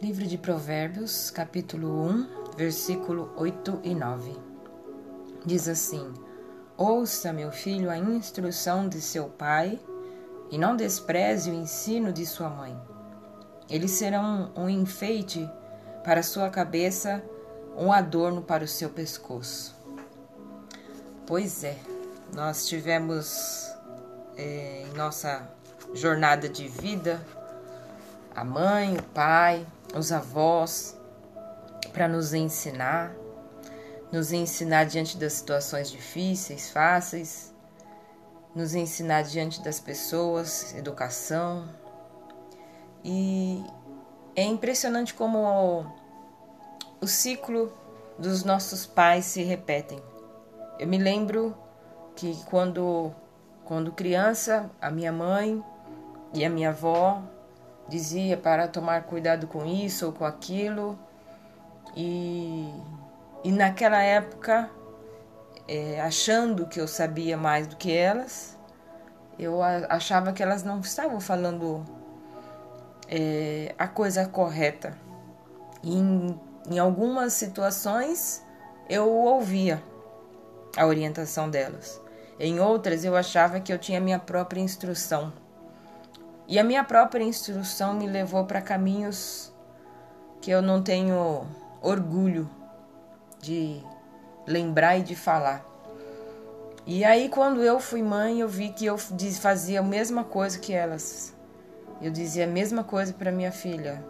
Livro de Provérbios, capítulo 1, versículo 8 e 9. Diz assim: Ouça, meu filho, a instrução de seu pai, e não despreze o ensino de sua mãe. Eles serão um enfeite para sua cabeça, um adorno para o seu pescoço. Pois é, nós tivemos é, em nossa jornada de vida a mãe, o pai, os avós, para nos ensinar, nos ensinar diante das situações difíceis, fáceis, nos ensinar diante das pessoas, educação. E é impressionante como o, o ciclo dos nossos pais se repetem. Eu me lembro que quando quando criança, a minha mãe e a minha avó dizia para tomar cuidado com isso ou com aquilo. E, e naquela época, é, achando que eu sabia mais do que elas, eu achava que elas não estavam falando é, a coisa correta. E em, em algumas situações eu ouvia a orientação delas. Em outras eu achava que eu tinha minha própria instrução. E a minha própria instrução me levou para caminhos que eu não tenho orgulho de lembrar e de falar. E aí, quando eu fui mãe, eu vi que eu fazia a mesma coisa que elas. Eu dizia a mesma coisa para minha filha.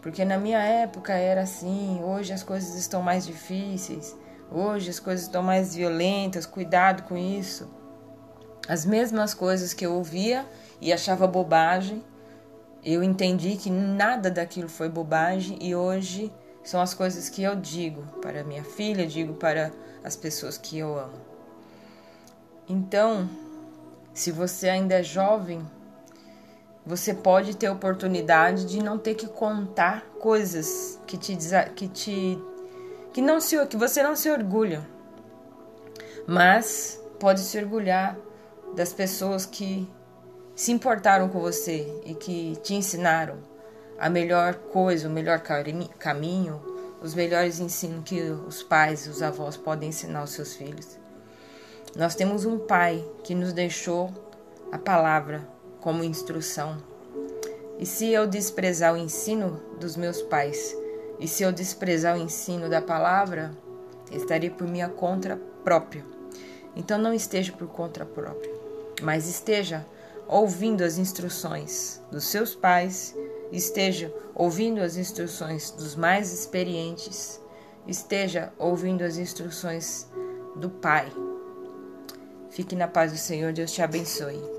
Porque na minha época era assim, hoje as coisas estão mais difíceis, hoje as coisas estão mais violentas, cuidado com isso. As mesmas coisas que eu ouvia e achava bobagem. Eu entendi que nada daquilo foi bobagem e hoje são as coisas que eu digo para minha filha, digo para as pessoas que eu amo. Então, se você ainda é jovem, você pode ter oportunidade de não ter que contar coisas que te que te que não se que você não se orgulha. Mas pode se orgulhar das pessoas que se importaram com você e que te ensinaram a melhor coisa, o melhor caminho, os melhores ensinos que os pais e os avós podem ensinar aos seus filhos. Nós temos um pai que nos deixou a palavra como instrução. E se eu desprezar o ensino dos meus pais, e se eu desprezar o ensino da palavra, estarei por minha conta própria. Então não esteja por conta própria, mas esteja ouvindo as instruções dos seus pais, esteja ouvindo as instruções dos mais experientes, esteja ouvindo as instruções do Pai. Fique na paz do Senhor, Deus te abençoe.